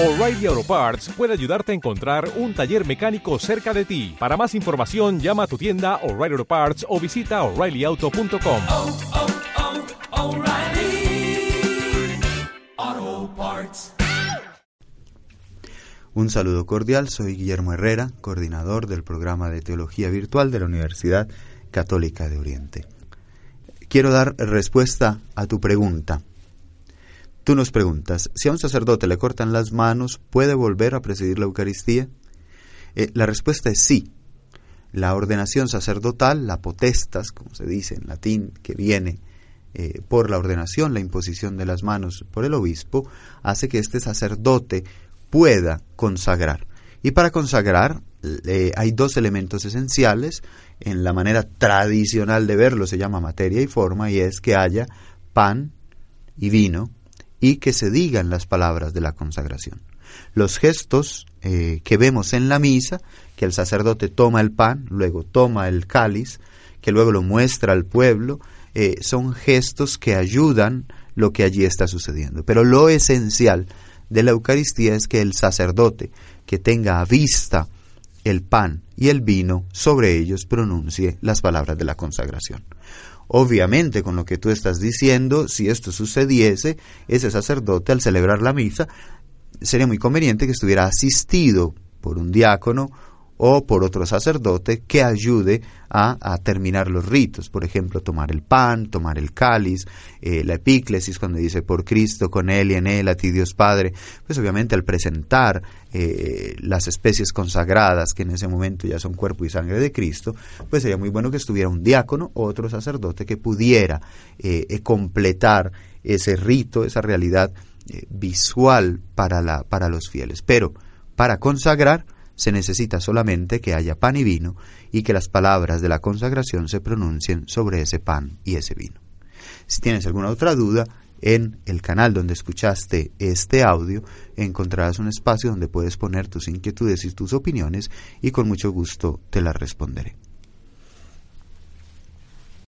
O'Reilly Auto Parts puede ayudarte a encontrar un taller mecánico cerca de ti. Para más información, llama a tu tienda O'Reilly Auto Parts o visita oreillyauto.com. oh, oh, Parts. Un saludo cordial, soy Guillermo Herrera, coordinador del programa de Teología Virtual de la Universidad Católica de Oriente. Quiero dar respuesta a tu pregunta. Tú nos preguntas, si a un sacerdote le cortan las manos, ¿puede volver a presidir la Eucaristía? Eh, la respuesta es sí. La ordenación sacerdotal, la potestas, como se dice en latín, que viene eh, por la ordenación, la imposición de las manos por el obispo, hace que este sacerdote pueda consagrar. Y para consagrar hay dos elementos esenciales. En la manera tradicional de verlo se llama materia y forma, y es que haya pan y vino y que se digan las palabras de la consagración. Los gestos eh, que vemos en la misa, que el sacerdote toma el pan, luego toma el cáliz, que luego lo muestra al pueblo, eh, son gestos que ayudan lo que allí está sucediendo. Pero lo esencial de la Eucaristía es que el sacerdote que tenga a vista el pan y el vino, sobre ellos pronuncie las palabras de la consagración. Obviamente, con lo que tú estás diciendo, si esto sucediese, ese sacerdote al celebrar la misa, sería muy conveniente que estuviera asistido por un diácono o por otro sacerdote que ayude a, terminar los ritos. Por ejemplo, tomar el pan, tomar el cáliz, eh, la epíclesis cuando dice por Cristo, con Él y en Él, a ti Dios Padre. Pues obviamente al presentar eh, las especies consagradas, que en ese momento ya son cuerpo y sangre de Cristo, pues sería muy bueno que estuviera un diácono o otro sacerdote que pudiera eh, completar ese rito, esa realidad visual para, la, para los fieles. Pero para consagrar, se necesita solamente que haya pan y vino y que las palabras de la consagración se pronuncien sobre ese pan y ese vino. Si tienes alguna otra duda, en el canal donde escuchaste este audio encontrarás un espacio donde puedes poner tus inquietudes y tus opiniones y con mucho gusto te las responderé.